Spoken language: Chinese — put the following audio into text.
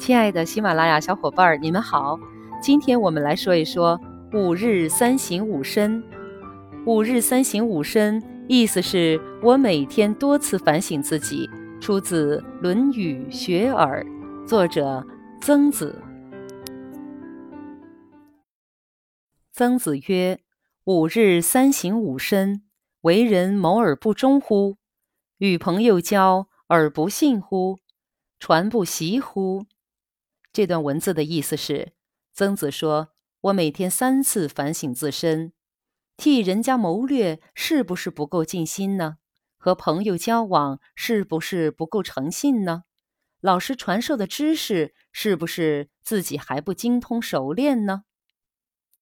亲爱的喜马拉雅小伙伴儿，你们好！今天我们来说一说五日三省吾身。五日三省吾身，意思是我每天多次反省自己。出自《论语·学而》，作者曾子。曾子曰：“五日三省吾身，为人谋而不忠乎？与朋友交而不信乎？传不习乎？”这段文字的意思是，曾子说：“我每天三次反省自身，替人家谋略是不是不够尽心呢？和朋友交往是不是不够诚信呢？老师传授的知识是不是自己还不精通熟练呢？